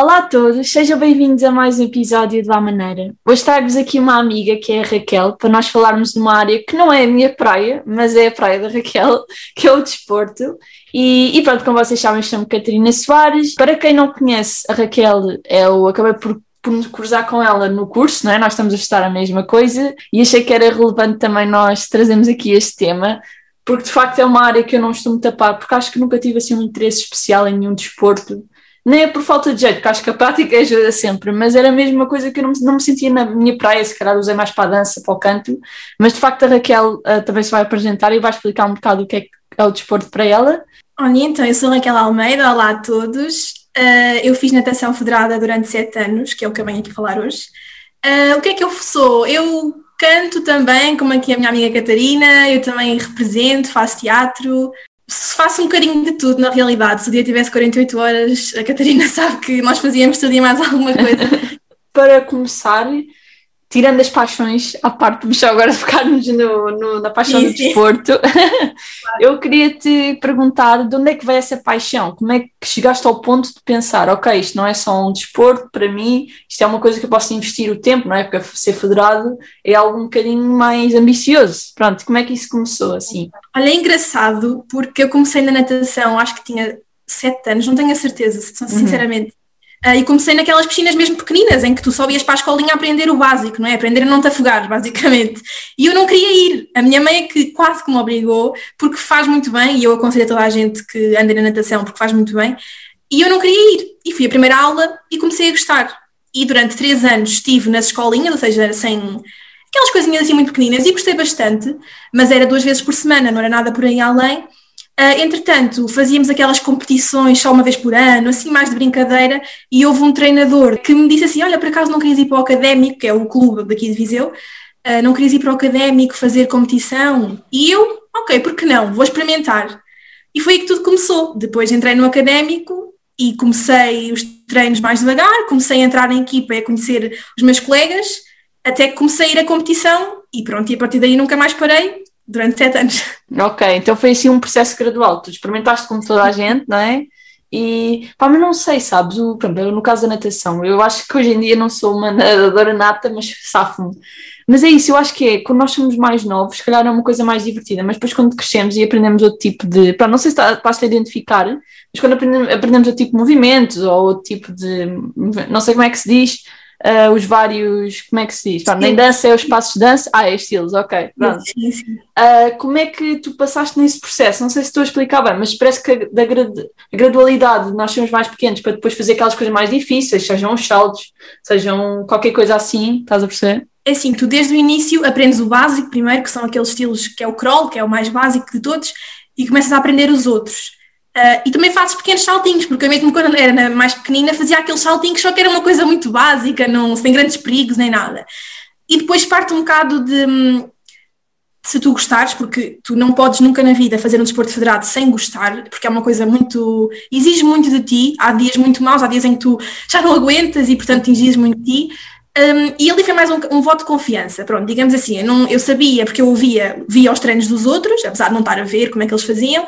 Olá a todos, sejam bem-vindos a mais um episódio de A Maneira. Hoje trago-vos aqui uma amiga que é a Raquel, para nós falarmos de uma área que não é a minha praia, mas é a praia da Raquel, que é o desporto. E, e pronto, como vocês sabem, chamo Catarina Soares. Para quem não conhece, a Raquel, eu acabei por por nos cruzar com ela no curso, não é? Nós estamos a estudar a mesma coisa e achei que era relevante também nós trazermos aqui este tema, porque de facto é uma área que eu não estou muito tapar, porque acho que nunca tive assim um interesse especial em nenhum desporto nem é por falta de jeito, porque acho que a prática ajuda sempre, mas era mesmo uma coisa que eu não, não me sentia na minha praia, se calhar usei mais para a dança, para o canto, mas de facto a Raquel uh, também se vai apresentar e vai explicar um bocado o que é, que é o desporto para ela. Olha, então, eu sou Raquel Almeida, olá a todos. Uh, eu fiz natação federada durante sete anos, que é o que eu venho aqui falar hoje. Uh, o que é que eu sou? Eu canto também, como aqui a minha amiga Catarina, eu também represento, faço teatro, faço um bocadinho de tudo na realidade. Se o dia tivesse 48 horas, a Catarina sabe que nós fazíamos tudo e mais alguma coisa. Para começar, tirando as paixões à parte, vamos agora focar-nos no, no, na paixão do desporto, claro. eu queria te perguntar de onde é que veio essa paixão? Como é que chegaste ao ponto de pensar, ok, isto não é só um desporto, para mim, isto é uma coisa que eu posso investir o tempo, não é? Porque ser federado é algo um bocadinho mais ambicioso. Pronto, como é que isso começou assim? Olha, é engraçado, porque eu comecei na natação, acho que tinha sete anos, não tenho a certeza, uhum. sinceramente. Uhum. Uh, e comecei naquelas piscinas mesmo pequeninas, em que tu só ias para a escolinha aprender o básico, não é? Aprender a não te afogar, basicamente. E eu não queria ir. A minha mãe é que quase que me obrigou, porque faz muito bem, e eu aconselho a toda a gente que ande na natação, porque faz muito bem. E eu não queria ir. E fui à primeira aula e comecei a gostar. E durante três anos estive nas escolinhas, ou seja, sem aquelas coisinhas assim muito pequeninas, e gostei bastante, mas era duas vezes por semana, não era nada por aí além. Uh, entretanto, fazíamos aquelas competições só uma vez por ano, assim mais de brincadeira, e houve um treinador que me disse assim: Olha, por acaso não querias ir para o académico, que é o clube daqui de Viseu, uh, não querias ir para o académico fazer competição? E eu, ok, por que não? Vou experimentar. E foi aí que tudo começou. Depois entrei no académico e comecei os treinos mais devagar, comecei a entrar em equipa e a conhecer os meus colegas, até que comecei a ir à competição e pronto, e a partir daí nunca mais parei durante sete anos. Ok, então foi assim um processo gradual. Tu experimentaste como toda a gente, não é? E pá, mas não sei, sabes? O, no caso da natação, eu acho que hoje em dia não sou uma nadadora nata, mas safo-me. Mas é isso, eu acho que é, quando nós somos mais novos, se calhar é uma coisa mais divertida, mas depois quando crescemos e aprendemos outro tipo de. Pá, não sei se estás a identificar, mas quando aprendemos, aprendemos outro tipo de movimentos ou outro tipo de. Não sei como é que se diz, uh, os vários, como é que se diz? Pronto, nem dança é os passos de dança, ah, é estilos, ok, pronto. Sim, sim. Uh, como é que tu passaste nesse processo? Não sei se estou a explicar bem, mas parece que da a gradualidade de nós sermos mais pequenos para depois fazer aquelas coisas mais difíceis, sejam os saltos, sejam qualquer coisa assim, estás a perceber? É assim, tu desde o início aprendes o básico primeiro, que são aqueles estilos que é o crawl, que é o mais básico de todos, e começas a aprender os outros. Uh, e também fazes pequenos saltinhos, porque eu mesmo quando era mais pequenina fazia aqueles saltinhos, só que era uma coisa muito básica, não, sem grandes perigos nem nada. E depois parte um bocado de, hum, se tu gostares, porque tu não podes nunca na vida fazer um desporto federado sem gostar, porque é uma coisa muito. exige muito de ti. Há dias muito maus, há dias em que tu já não aguentas e, portanto, exige muito de ti. Um, e ali foi mais um, um, voto de confiança, pronto, digamos assim, eu, não, eu sabia, porque eu ouvia, via os treinos dos outros, apesar de não estar a ver como é que eles faziam,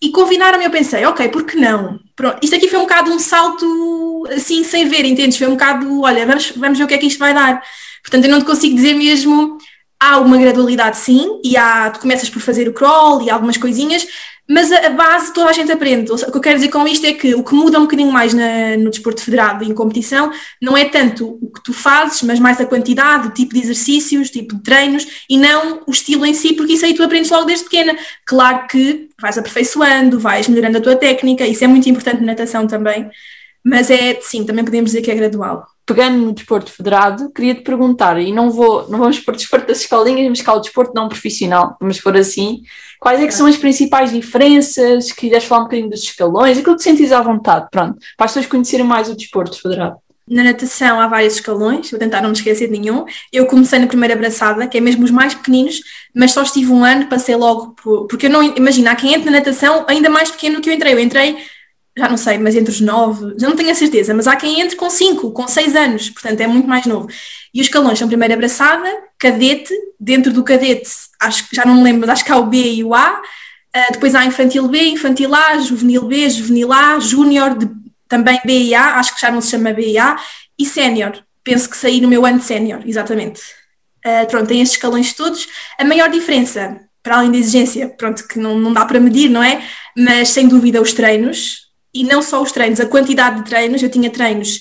e convidaram-me, eu pensei, ok, por que não? Pronto, isto aqui foi um bocado um salto assim, sem ver, entendes? Foi um bocado, olha, vamos, vamos ver o que é que isto vai dar. Portanto, eu não te consigo dizer mesmo, há uma gradualidade sim, e há, tu começas por fazer o crawl e algumas coisinhas, mas a, a, base toda a gente aprende. O que eu quero dizer com isto é que o que muda um bocadinho mais na, no desporto federado e em competição não é tanto o que tu fazes, mas mais a quantidade, o tipo de exercícios, o tipo de treinos e não o estilo em si, porque isso aí tu aprendes logo desde pequena. Claro que vais aperfeiçoando, vais melhorando a tua técnica, isso é muito importante na natação também, mas é, sim, também podemos dizer que é gradual pegando no desporto federado, queria te perguntar, e não vou, não vamos por desporto das escolinhas, mas cá o desporto não profissional, vamos por assim, quais é que são as principais diferenças, que quiseres falar um bocadinho dos escalões, aquilo que sentes à vontade, pronto, para as pessoas conhecerem mais o desporto federado. Na natação há vários escalões, vou tentar não me esquecer de nenhum. Eu comecei na primeira abraçada, que é mesmo os mais pequeninos, mas só estive um ano, passei logo, por, porque eu não, imagina, quem entra na natação ainda mais pequeno do que eu entrei. Eu entrei já não sei, mas entre os nove, já não tenho a certeza, mas há quem entre com cinco, com seis anos, portanto é muito mais novo. E os escalões são primeira abraçada, cadete, dentro do cadete, acho que já não me lembro, acho que há o B e o A, uh, depois há infantil B, infantil A, juvenil B, juvenil A, júnior, também BIA, acho que já não se chama BIA, e sénior. Penso que saí no meu ano sénior, exatamente. Uh, pronto, tem estes escalões todos. A maior diferença, para além da exigência, pronto, que não, não dá para medir, não é? Mas sem dúvida os treinos, e não só os treinos, a quantidade de treinos. Eu tinha treinos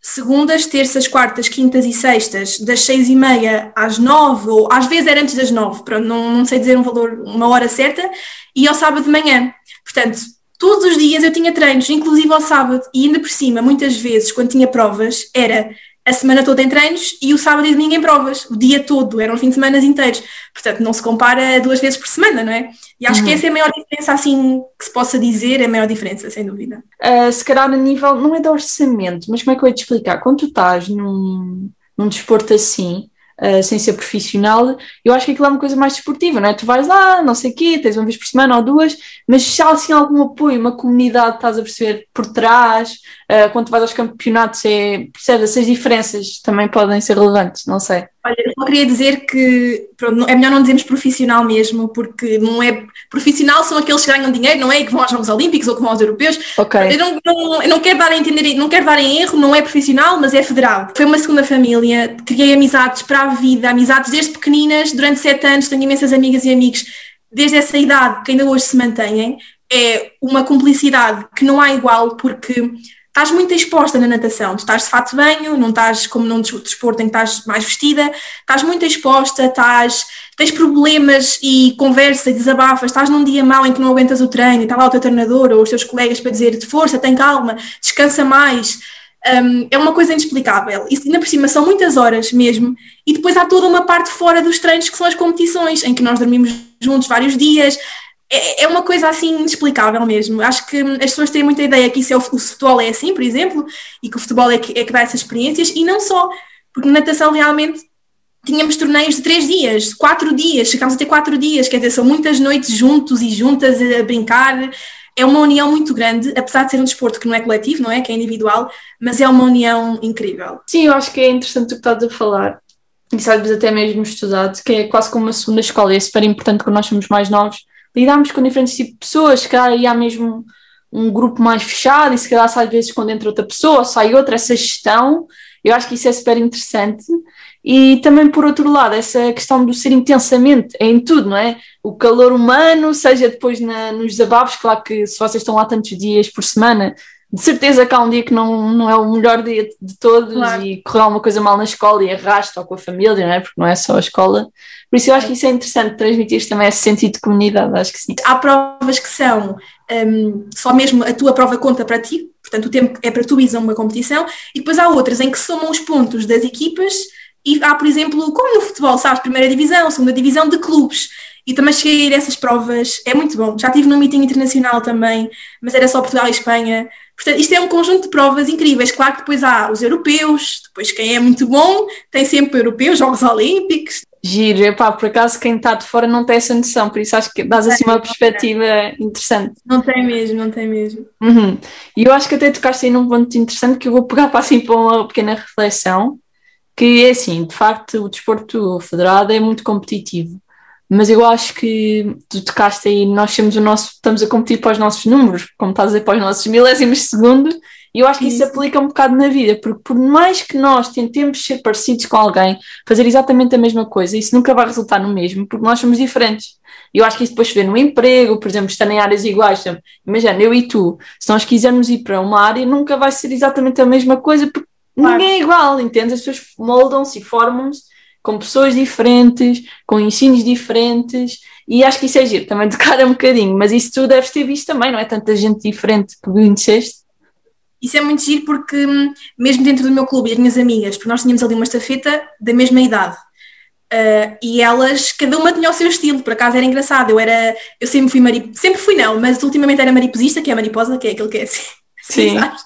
segundas, terças, quartas, quintas e sextas, das seis e meia às nove, ou às vezes era antes das nove, pronto, não, não sei dizer um valor, uma hora certa, e ao sábado de manhã. Portanto, todos os dias eu tinha treinos, inclusive ao sábado, e ainda por cima, muitas vezes, quando tinha provas, era a semana toda em treinos e o sábado e domingo em provas, o dia todo, eram fim de semana inteiros. Portanto, não se compara duas vezes por semana, não é? E acho uhum. que essa é a maior diferença, assim, que se possa dizer, é a maior diferença, sem dúvida. Uh, se calhar a nível, não é de orçamento, mas como é que eu ia te explicar? Quando tu estás num, num desporto assim, uh, sem ser profissional, eu acho que aquilo é uma coisa mais desportiva, não é? Tu vais lá, não sei o quê, tens uma vez por semana ou duas, mas se há assim algum apoio, uma comunidade, estás a perceber por trás, uh, quando tu vais aos campeonatos, é, percebes, essas diferenças também podem ser relevantes, não sei. Olha, eu só queria dizer que pronto, é melhor não dizermos profissional mesmo, porque não é. Profissional são aqueles que ganham dinheiro, não é? E que vão aos Jogos Olímpicos ou que vão aos Europeus. Okay. Eu, não, não, eu não quero dar a entender, não quero dar em erro, não é profissional, mas é federal. Foi uma segunda família, criei amizades para a vida, amizades desde pequeninas, durante sete anos, tenho imensas amigas e amigos desde essa idade que ainda hoje se mantêm. É uma cumplicidade que não há igual, porque estás muito exposta na natação. Tu estás de fato de banho, não estás como num desporto em que estás mais vestida, estás muito exposta, estás, tens problemas e conversa e desabafas, estás num dia mau em que não aguentas o treino, está lá o teu treinador ou os teus colegas para dizer de força, tem calma, descansa mais. Um, é uma coisa inexplicável. E ainda por cima são muitas horas mesmo. E depois há toda uma parte fora dos treinos que são as competições, em que nós dormimos juntos vários dias, é, é uma coisa assim inexplicável mesmo. Acho que as pessoas têm muita ideia que isso é o, o futebol é assim, por exemplo, e que o futebol é que, é que dá essas experiências, e não só, porque na natação realmente tínhamos torneios de três dias, quatro dias, chegámos a ter quatro dias, quer dizer, são muitas noites juntos e juntas a brincar. É uma união muito grande, apesar de ser um desporto que não é coletivo, não é? Que é individual, mas é uma união incrível. Sim, eu acho que é interessante o que estás a falar. E sabes até mesmo estudado, que é quase como uma segunda escola, é super importante quando nós somos mais novos, lidarmos com diferentes tipos de pessoas, se calhar aí há mesmo um grupo mais fechado e se calhar às vezes quando entra outra pessoa, sai outra, essa gestão, eu acho que isso é super interessante. E também, por outro lado, essa questão do ser intensamente é em tudo, não é? O calor humano, seja depois na, nos desabafos, claro que se vocês estão lá tantos dias por semana, de certeza que há um dia que não, não é o melhor dia de todos claro. e correu alguma coisa mal na escola e arrasta ou com a família, não é? Porque não é só a escola. Por isso eu acho que isso é interessante, transmitir também esse sentido de comunidade, acho que sim. Há provas que são um, só mesmo a tua prova conta para ti, portanto o tempo é para tu ires a uma competição, e depois há outras em que somam os pontos das equipas e há, por exemplo, como no futebol, sabes, primeira divisão, segunda divisão de clubes. E também cheguei a ir a essas provas, é muito bom. Já estive num meeting internacional também, mas era só Portugal e Espanha. Portanto, isto é um conjunto de provas incríveis. Claro que depois há os europeus, depois quem é muito bom tem sempre europeus, Jogos Olímpicos. Giro, epá, por acaso quem está de fora não tem essa noção, por isso acho que dás assim uma perspectiva interessante. Não tem mesmo, não tem mesmo. Uhum. E eu acho que até tocaste aí num ponto interessante que eu vou pegar para assim para uma pequena reflexão, que é assim, de facto o desporto federado é muito competitivo mas eu acho que tu tocaste aí, nós temos o nosso, estamos a competir para os nossos números, como estás a dizer, para os nossos milésimos de segundo, e eu acho que isso, aplica um bocado na vida, porque por mais que nós tentemos ser parecidos com alguém, fazer exatamente a mesma coisa, isso nunca vai resultar no mesmo, porque nós somos diferentes. Eu acho que isso depois se vê no emprego, por exemplo, estar em áreas iguais. Imagina, eu e tu, se nós quisermos ir para uma área, nunca vai ser exatamente a mesma coisa, porque claro. ninguém é igual, entende? As pessoas moldam-se e formam-se com pessoas diferentes, com ensinos diferentes, e acho que isso é giro, também tocar um bocadinho, mas isso tu deves ter visto também, não é? Tanta gente diferente que conheceste. Isso é muito giro porque, hum, mesmo dentro do meu clube e as minhas amigas, porque nós tínhamos ali uma estafeta da mesma idade, uh, e elas, cada uma tinha o seu estilo, por acaso era engraçado, eu era, eu sempre fui mariposista, sempre fui não, mas ultimamente era mariposista, que é a mariposa, que é aquele que é assim, Sim. Assim,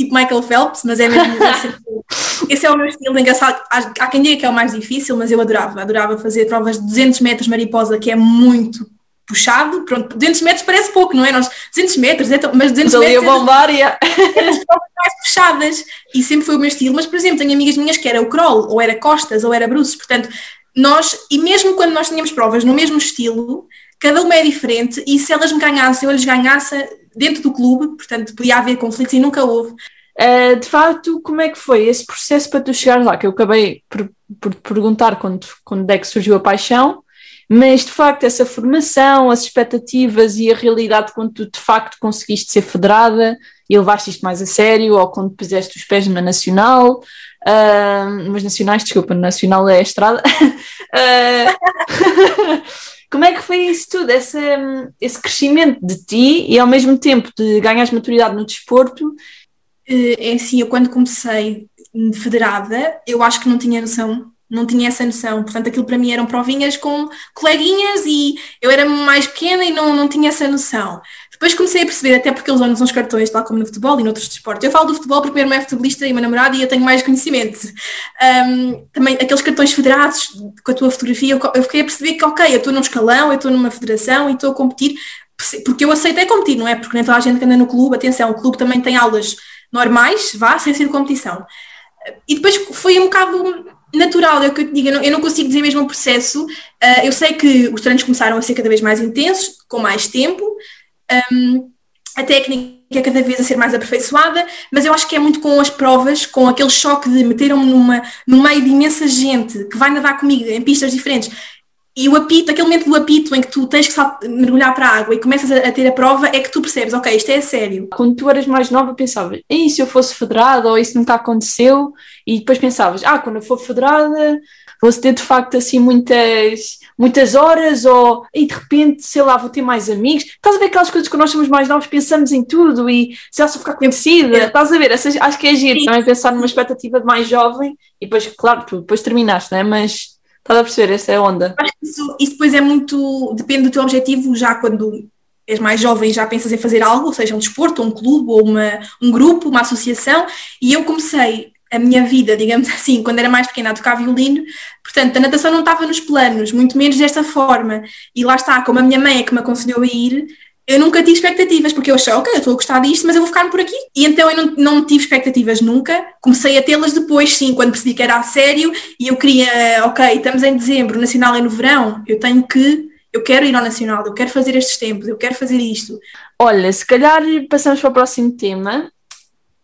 tipo Michael Phelps, mas é mesmo esse é o meu estilo engraçado. Há quem diga que é o mais difícil, mas eu adorava. Adorava fazer provas de 200 metros mariposa, que é muito puxado. Pronto, 200 metros parece pouco, não é? Nós, 200 metros, mas 200 mas metros. Ali a bombar, é as provas mais puxadas. E sempre foi o meu estilo. Mas, por exemplo, tenho amigas minhas que era o crawl, ou era costas, ou era bruços. Portanto, nós, e mesmo quando nós tínhamos provas no mesmo estilo, cada uma é diferente e se elas me ganhassem ou eles ganhassem dentro do clube, portanto podia haver conflitos e nunca houve. Uh, de facto, como é que foi esse processo para tu chegares lá? Que eu acabei por, por perguntar quando, quando é que surgiu a paixão, mas de facto essa formação, as expectativas e a realidade quando tu de facto conseguiste ser federada e levaste isto mais a sério, ou quando puseste os pés na nacional, uh, mas nacionais, desculpa, nacional é a estrada. uh, como é que foi isso tudo, esse, esse crescimento de ti e ao mesmo tempo de ganhar maturidade no desporto? Eh, é assim, eu quando comecei federada, eu acho que não tinha noção não tinha essa noção. Portanto, aquilo para mim eram provinhas com coleguinhas e eu era mais pequena e não, não tinha essa noção. Depois comecei a perceber, até porque eles usam uns cartões, lá como no futebol e noutros desportos. Eu falo do futebol porque o meu irmão é futebolista e o meu namorado e eu tenho mais conhecimento. Um, também aqueles cartões federados com a tua fotografia, eu fiquei a perceber que, ok, eu estou num escalão, eu estou numa federação e estou a competir, porque eu aceitei competir, não é? Porque nem toda a gente que anda no clube, atenção, o clube também tem aulas normais, vá, sem ser competição. E depois foi um bocado natural, é o que eu te digo, eu não, eu não consigo dizer mesmo o processo. Uh, eu sei que os treinos começaram a ser cada vez mais intensos, com mais tempo, um, a técnica é cada vez a ser mais aperfeiçoada, mas eu acho que é muito com as provas, com aquele choque de meteram-me numa, no meio de imensa gente que vai nadar comigo em pistas diferentes. E o apito, aquele momento do apito em que tu tens que mergulhar para a água e começas a, a, ter a prova, é que tu percebes, ok, isto é sério. Quando tu eras mais nova, pensavas, e se eu fosse federada, ou isso nunca aconteceu, e depois pensavas, ah, quando eu for federada, vou ter de facto assim muitas, muitas horas, ou e de repente, sei lá, vou ter mais amigos. Estás a ver aquelas coisas que nós somos mais novos, pensamos em tudo e se ela ficar conhecida, é. estás a ver? Essas, acho que é giro também pensar numa expectativa de mais jovem e depois, claro, tu depois terminaste, não é? Mas estás a perceber, essa é a onda. Isso, isso depois é muito, depende do teu objetivo, já quando és mais jovem já pensas em fazer algo, seja um desporto, um clube ou uma, um grupo, uma associação, e eu comecei a minha vida, digamos assim, quando era mais pequena a tocar violino, portanto a natação não estava nos planos, muito menos desta forma, e lá está, como a minha mãe é que me aconselhou a ir, eu nunca tive expectativas, porque eu achei, ok, eu estou a gostar disto, mas eu vou ficar por aqui. E então eu não, não tive expectativas nunca, comecei a tê-las depois, sim, quando percebi que era a sério, e eu queria, ok, estamos em dezembro, o Nacional é no verão, eu tenho que, eu quero ir ao Nacional, eu quero fazer estes tempos, eu quero fazer isto. Olha, se calhar passamos para o próximo tema,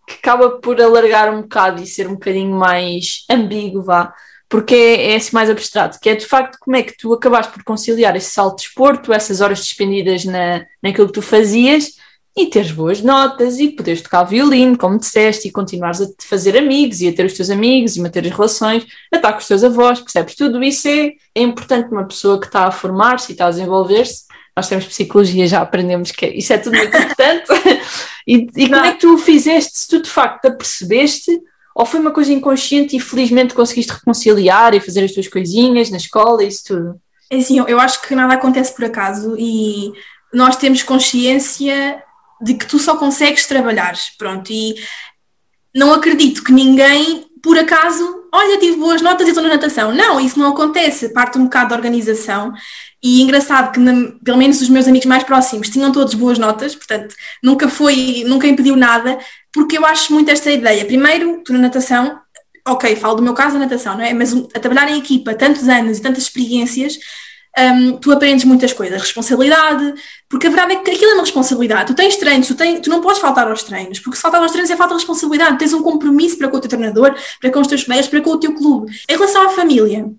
que acaba por alargar um bocado e ser um bocadinho mais ambíguo, vá, porque é, é assim mais abstrato, que é de facto como é que tu acabaste por conciliar esse salto de esporto, essas horas despendidas na, naquilo que tu fazias e teres boas notas e poderes tocar violino, como disseste, e continuares a fazer amigos e a ter os teus amigos e manter as relações, a estar com os teus avós, percebes? Tudo isso é, é importante numa pessoa que está a formar-se e está a desenvolver-se. Nós temos psicologia, já aprendemos que isso é tudo muito importante. E, e como é que tu o fizeste? Se tu de facto apercebeste, ou foi uma coisa inconsciente e felizmente conseguiste reconciliar e fazer as tuas coisinhas na escola e isso tudo? É assim, eu acho que nada acontece por acaso e nós temos consciência de que tu só consegues trabalhar, pronto, e não acredito que ninguém, por acaso, olha, tive boas notas e estou na natação. Não, isso não acontece, parte um bocado da organização e engraçado que, na, pelo menos os meus amigos mais próximos tinham todos boas notas, portanto, nunca foi, nunca impediu nada, porque eu acho muito esta ideia. Primeiro, tu na natação, ok, falo do meu caso da natação, não é? Mas a trabalhar em equipa tantos anos e tantas experiências, um, tu aprendes muitas coisas, responsabilidade, porque a verdade é que aquilo é uma responsabilidade. Tu tens treinos, tu, tens, tu não podes faltar aos treinos, porque se faltar aos treinos é falta de responsabilidade. Tens um compromisso para com o teu treinador, para com os teus colegas, para com o teu clube. Em relação à família,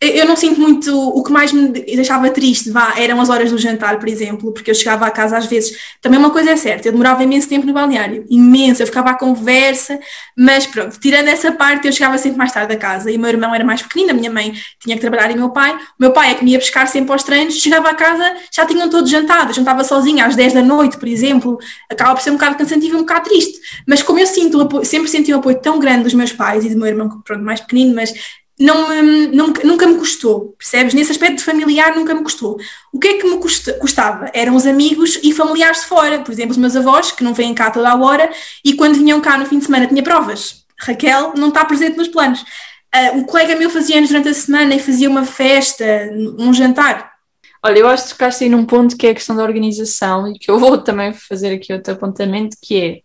eu não sinto muito, o que mais me deixava triste, vá, eram as horas do jantar, por exemplo, porque eu chegava a casa às vezes, também uma coisa é certa, eu demorava imenso tempo no balneário, imenso, eu ficava à conversa, mas pronto, tirando essa parte, eu chegava sempre mais tarde a casa, e o meu irmão era mais pequenino, a minha mãe tinha que trabalhar e meu pai, o meu pai é que me ia buscar sempre aos treinos, chegava a casa, já tinham todos jantado, eu jantava sozinha às 10 da noite, por exemplo, acaba por ser um bocado cansativo e um bocado triste, mas como eu sinto, sempre senti um apoio tão grande dos meus pais e do meu irmão, pronto, mais pequenino, mas não me, nunca, nunca me custou, percebes? Nesse aspecto familiar nunca me custou. O que é que me custa, custava? Eram os amigos e familiares de fora, por exemplo, os meus avós, que não vêm cá toda a hora, e quando vinham cá no fim de semana tinha provas. Raquel não está presente nos planos. Uh, um colega meu fazia anos durante a semana e fazia uma festa, um jantar. Olha, eu acho que tocaste aí num ponto que é a questão da organização e que eu vou também fazer aqui outro apontamento, que é,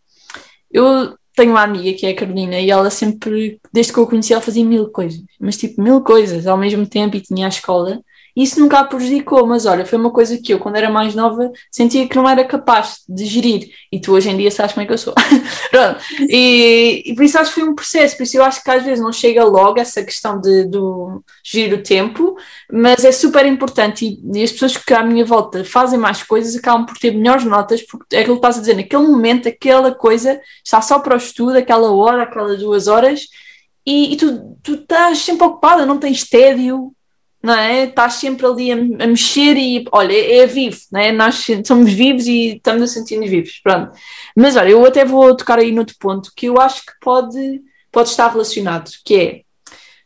eu tenho uma amiga que é a Carolina e ela sempre, desde que eu a conheci, ela fazia mil coisas, mas tipo mil coisas ao mesmo tempo e tinha a escola isso nunca a prejudicou, mas olha, foi uma coisa que eu, quando era mais nova, sentia que não era capaz de gerir. E tu hoje em dia sabes como é que eu sou. Pronto. E, e, por isso acho que foi um processo, por isso eu acho que às vezes não chega logo essa questão de, de gerir o tempo, mas é super importante. E, e, as pessoas que à minha volta fazem mais coisas acabam por ter melhores notas, porque é aquilo que estás a dizer, naquele momento, aquela coisa está só para o estudo, aquela hora, aquelas duas horas. E, e tu, tu estás sempre ocupada, não tens tédio, não é? Estás sempre ali a, a, mexer e, olha, é vivo, não é? Nós somos vivos e estamos a sentir-nos vivos, pronto. Mas olha, eu até vou tocar aí noutro ponto que eu acho que pode, pode estar relacionado, que é,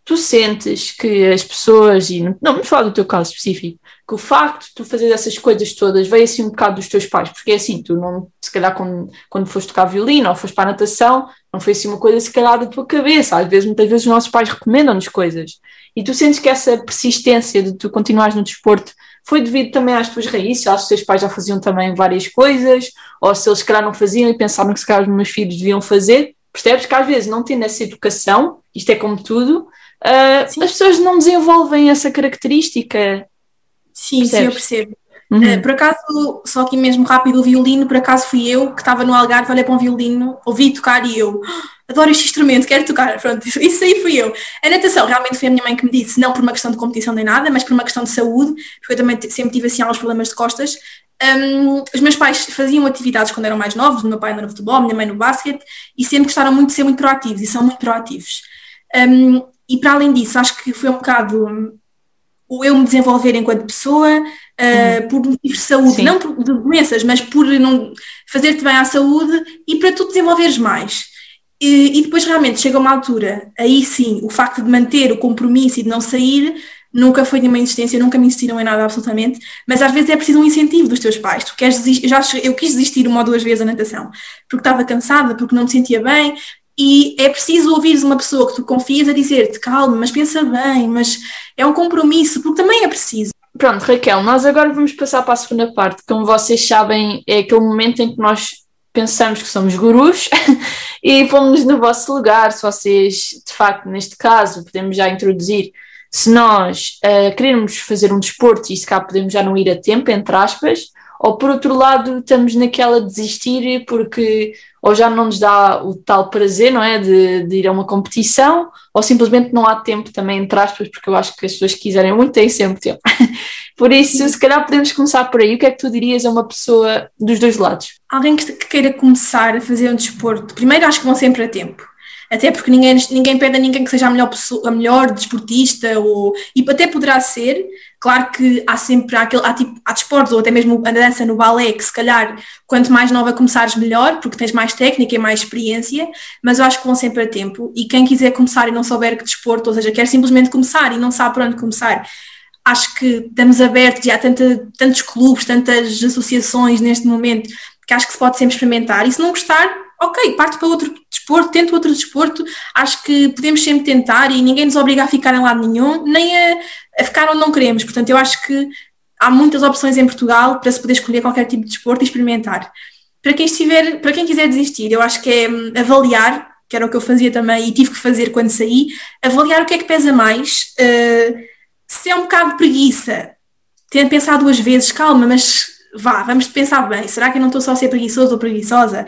tu sentes que as pessoas, e não, não vamos falar do teu caso específico, que o facto de tu fazer essas coisas todas veio assim um bocado dos teus pais, porque é assim, tu não, se calhar quando, quando foste tocar violino ou foste para a natação, não foi assim uma coisa se calhar da tua cabeça, às vezes, muitas vezes os nossos pais recomendam-nos coisas, e tu sentes que essa persistência de tu continuares no desporto foi devido também às tuas raízes? Acho que os teus pais já faziam também várias coisas, ou se eles se calhar não faziam e pensavam que se calhar os meus filhos deviam fazer. Percebes que às vezes não tendo essa educação, isto é como tudo, uh, as pessoas não desenvolvem essa característica. Sim, percebes? sim, eu percebo. Uhum. Uh, por acaso, só aqui mesmo rápido, o violino, por acaso fui eu que estava no Algarve, olhei para um violino, ouvi tocar e eu adoro este instrumento, quero tocar. Pronto, isso aí fui eu. A natação realmente foi a minha mãe que me disse, não por uma questão de competição nem nada, mas por uma questão de saúde, porque eu também sempre tive assim alguns problemas de costas. Um, os meus pais faziam atividades quando eram mais novos, o meu pai no futebol, a minha mãe no basquete, e sempre gostaram muito de ser muito proativos e são muito proativos. Um, e para além disso, acho que foi um bocado o eu me desenvolver enquanto pessoa, uh, por motivos de saúde, Sim. não por de doenças, mas por não fazer-te bem à saúde e para tu desenvolveres mais. E, e, depois realmente chega uma altura, aí sim, o facto de manter o compromisso e de não sair nunca foi nenhuma insistência, nunca me insistiram em nada absolutamente, mas às vezes é preciso um incentivo dos teus pais. Tu queres desistir, eu, já, eu quis desistir uma ou duas vezes da natação, porque estava cansada, porque não me sentia bem, e é preciso ouvir uma pessoa que tu confias a dizer-te calma, mas pensa bem, mas é um compromisso, porque também é preciso. Pronto, Raquel, nós agora vamos passar para a segunda parte. Como vocês sabem, é aquele momento em que nós pensamos que somos gurus e pomos no vosso lugar. Se vocês, de facto, neste caso, podemos já introduzir, se nós uh, queremos fazer um desporto e se cá podemos já não ir a tempo, entre aspas, ou por outro lado estamos naquela de desistir porque ou já não nos dá o tal prazer, não é, de, de, ir a uma competição, ou simplesmente não há tempo também, entre aspas, porque eu acho que as pessoas que quiserem muito têm sempre tempo. por isso, se calhar podemos começar por aí. O que é que tu dirias a uma pessoa dos dois lados? Alguém que, que queira começar a fazer um desporto, primeiro acho que vão sempre a tempo até porque ninguém, ninguém pede a ninguém que seja a melhor, pessoa, a melhor desportista, ou, e até poderá ser, claro que há sempre, há, aquele, há, tipo, há desportos, ou até mesmo a dança no balé, que se calhar quanto mais nova começares melhor, porque tens mais técnica e mais experiência, mas eu acho que vão sempre a tempo, e quem quiser começar e não souber que desporto, ou seja, quer simplesmente começar e não sabe por onde começar, acho que estamos abertos e há tantos clubes, tantas associações neste momento, que acho que se pode sempre experimentar, e se não gostar, ok, parte para outro desporto, tento outro desporto, acho que podemos sempre tentar e ninguém nos obriga a ficar em lado nenhum, nem a, a ficar onde não queremos. Portanto, eu acho que há muitas opções em Portugal para se poder escolher qualquer tipo de desporto e experimentar. Para quem estiver, para quem quiser desistir, eu acho que é hum, avaliar, que era o que eu fazia também e tive que fazer quando saí, avaliar o que é que pesa mais, uh, se é um bocado de preguiça, tendo pensado duas vezes, calma, mas vá, vamos pensar bem, será que eu não estou só a ser preguiçoso ou preguiçosa?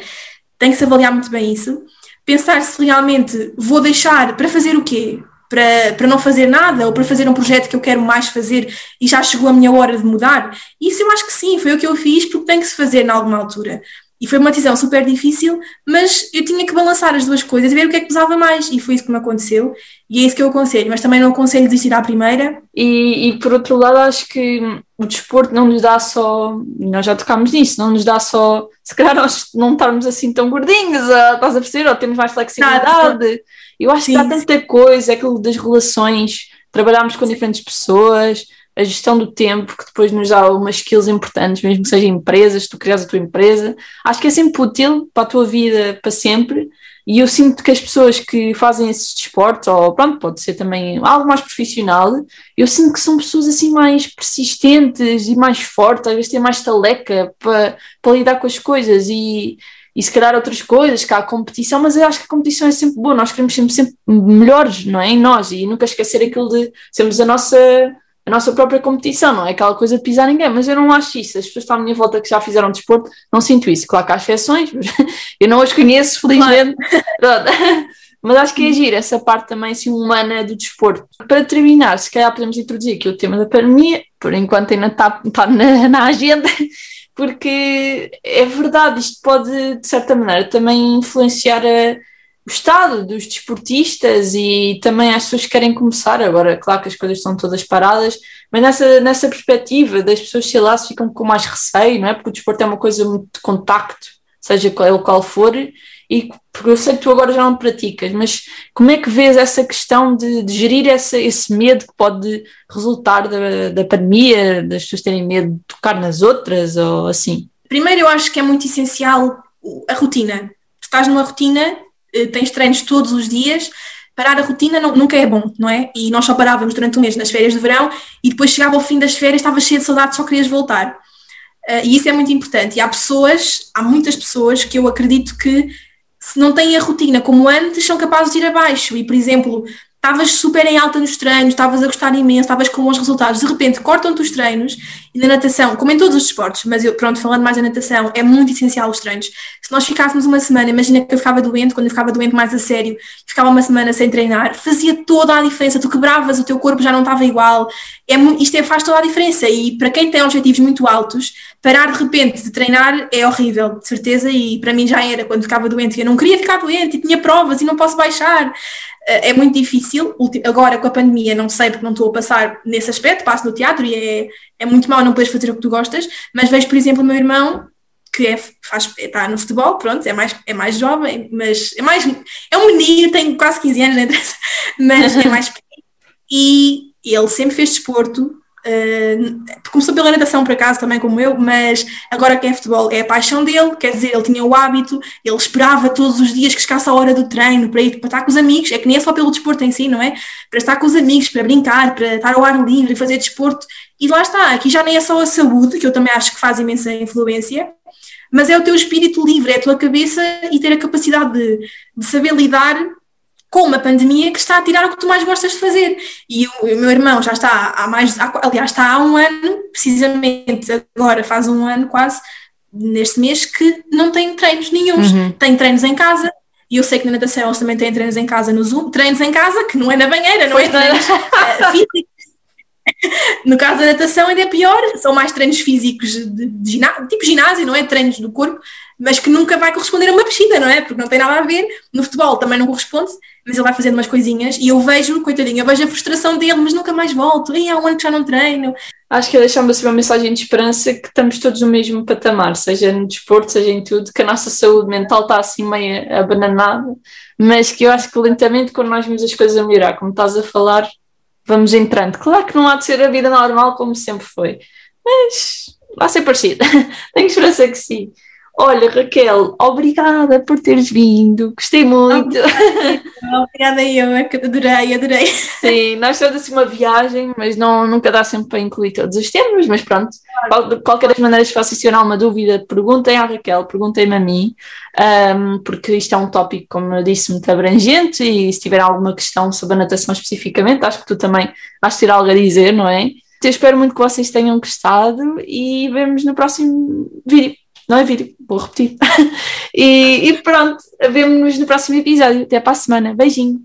Tem que se avaliar muito bem isso. Pensar se realmente vou deixar para fazer o quê? Para, para não fazer nada ou para fazer um projeto que eu quero mais fazer e já chegou a minha hora de mudar? Isso eu acho que sim, foi o que eu fiz porque tem que se fazer em alguma altura. E foi uma decisão super difícil, mas eu tinha que balançar as duas coisas e ver o que é que pesava mais. E foi isso que me aconteceu. E é isso que eu aconselho. Mas também não aconselho desistir à primeira. E, e por outro lado, acho que o desporto não nos dá só. Nós já tocámos nisso, não nos dá só. Se calhar nós não estarmos assim tão gordinhos, estás a perceber? Ou temos mais flexibilidade. Eu acho Sim. que há tanta coisa, aquilo das relações, trabalharmos com diferentes pessoas a gestão do tempo, que depois nos dá umas skills importantes, mesmo que seja empresas, tu crias a tua empresa. Acho que é sempre útil para a tua vida, para sempre. E eu sinto que as pessoas que fazem esses desportos, ou pronto, pode ser também algo mais profissional, eu sinto que são pessoas assim mais persistentes e mais fortes, às vezes têm mais taleca para, para lidar com as coisas. E, e se calhar outras coisas, que há competição, mas eu acho que a competição é sempre boa, nós queremos sempre, sempre melhores, não é? Em nós, e nunca esquecer aquilo de sermos a nossa, a nossa própria competição, não é aquela coisa de pisar ninguém, mas eu não acho isso, as pessoas que estão à minha volta que já fizeram desporto, não sinto isso, claro que há exceções, mas eu não as conheço, felizmente, claro. mas acho que é giro essa parte também assim, humana do desporto. Para terminar, se calhar podemos introduzir aqui o tema da pandemia, por enquanto ainda está, está na, na agenda, porque é verdade, isto pode, de certa maneira, também influenciar a, o estado dos desportistas e também as pessoas que querem começar. Agora, claro que as coisas estão todas paradas, mas nessa, nessa perspectiva das pessoas, sei lá, se ficam com mais receio, não é? Porque o desporto é uma coisa muito de contacto, seja qual, qual for, e porque eu sei que tu agora já não praticas, mas como é que vês essa questão de, de gerir essa, esse medo que pode resultar da, da pandemia, das pessoas terem medo de tocar nas outras ou assim? Primeiro, eu acho que é muito essencial a rotina. Tu estás numa rotina, tens treinos todos os dias, parar a rotina não, nunca é bom, não é? E nós só parávamos durante um mês nas férias de verão e depois chegava ao fim das férias, estavas cheio de saudades, só querias voltar. Uh, e isso é muito importante. E há pessoas, há muitas pessoas que eu acredito que se não têm a rotina como antes, são capazes de ir abaixo. E, por exemplo, estavas super em alta nos treinos, estavas a gostar imenso, estavas com bons resultados, de repente cortam-te os treinos na natação, como em todos os esportes, mas eu, pronto, falando mais da natação, é muito essencial os treinos. Se nós ficássemos uma semana, imagina que eu ficava doente, quando eu ficava doente mais a sério, ficava uma semana sem treinar, fazia toda a diferença, tu quebravas, o teu corpo já não estava igual, é, isto é, faz toda a diferença e para quem tem objetivos muito altos, parar de repente de treinar é horrível, de certeza, e para mim já era, quando ficava doente, eu não queria ficar doente, e tinha provas e não posso baixar, é muito difícil. Agora com a pandemia, não sei porque não estou a passar nesse aspecto, passo no teatro e é, é muito mal não poderes fazer o que tu gostas, mas vejo, por exemplo, o meu irmão que é, faz, está no futebol, pronto, é mais, é mais jovem, mas é mais é um menino, tem quase 15 anos, mas é mais pequeno e ele sempre fez desporto Uh, começou pela natação por acaso também como eu, mas agora que é futebol é a paixão dele, quer dizer, ele tinha o hábito, ele esperava todos os dias que chegasse a hora do treino para ir para estar com os amigos, é que nem é só pelo desporto em si, não é? Para estar com os amigos, para brincar, para estar ao ar livre, fazer desporto, e lá está, aqui já nem é só a saúde, que eu também acho que faz imensa influência, mas é o teu espírito livre, é a tua cabeça e ter a capacidade de, de saber lidar com uma pandemia que está a tirar o que tu mais gostas de fazer. E o, o meu irmão já está há mais, aliás, está há um ano, precisamente agora faz um ano quase, neste mês, que não tem treinos nenhums. Uhum. Tem treinos em casa, e eu sei que na natação eles também têm treinos em casa no Zoom, treinos em casa, que não é na banheira, não é treinos uh, físicos. No caso da natação ainda é pior, são mais treinos físicos de, de ginásio, tipo ginásio, não é? Treinos do corpo, mas que nunca vai corresponder a uma piscina, não é? Porque não tem nada a ver. No futebol também não corresponde, mas ele vai fazendo umas coisinhas e eu vejo, coitadinho, eu vejo a frustração dele, mas nunca mais volto. E há um ano que já não treino. Acho que deixar-me assim uma mensagem de esperança que estamos todos no mesmo patamar, seja no desporto, seja em tudo, que a nossa saúde mental está assim meio abananada, mas que eu acho que lentamente, quando nós vemos as coisas a melhorar, como estás a falar, vamos entrando. Claro que não há de ser a vida normal como sempre foi, mas vai ser parecido. Tenho esperança que sim. Olha, Raquel, obrigada por teres vindo, gostei muito. Obrigada eu, é adorei, adorei. Sim, nós temos assim uma viagem, mas não, nunca dá sempre para incluir todos os temas, mas pronto, de qualquer das maneiras, se vocês tiverem alguma dúvida, perguntem à Raquel, perguntem-me a mim, um, porque isto é um tópico, como eu disse, muito abrangente e se tiver alguma questão sobre a natação especificamente, acho que tu também vais ter algo a dizer, não é? Eu espero muito que vocês tenham gostado e vemos no próximo vídeo não é vídeo, vou repetir. e, e pronto, vemo-nos no próximo episódio. Até para a semana. Beijinho.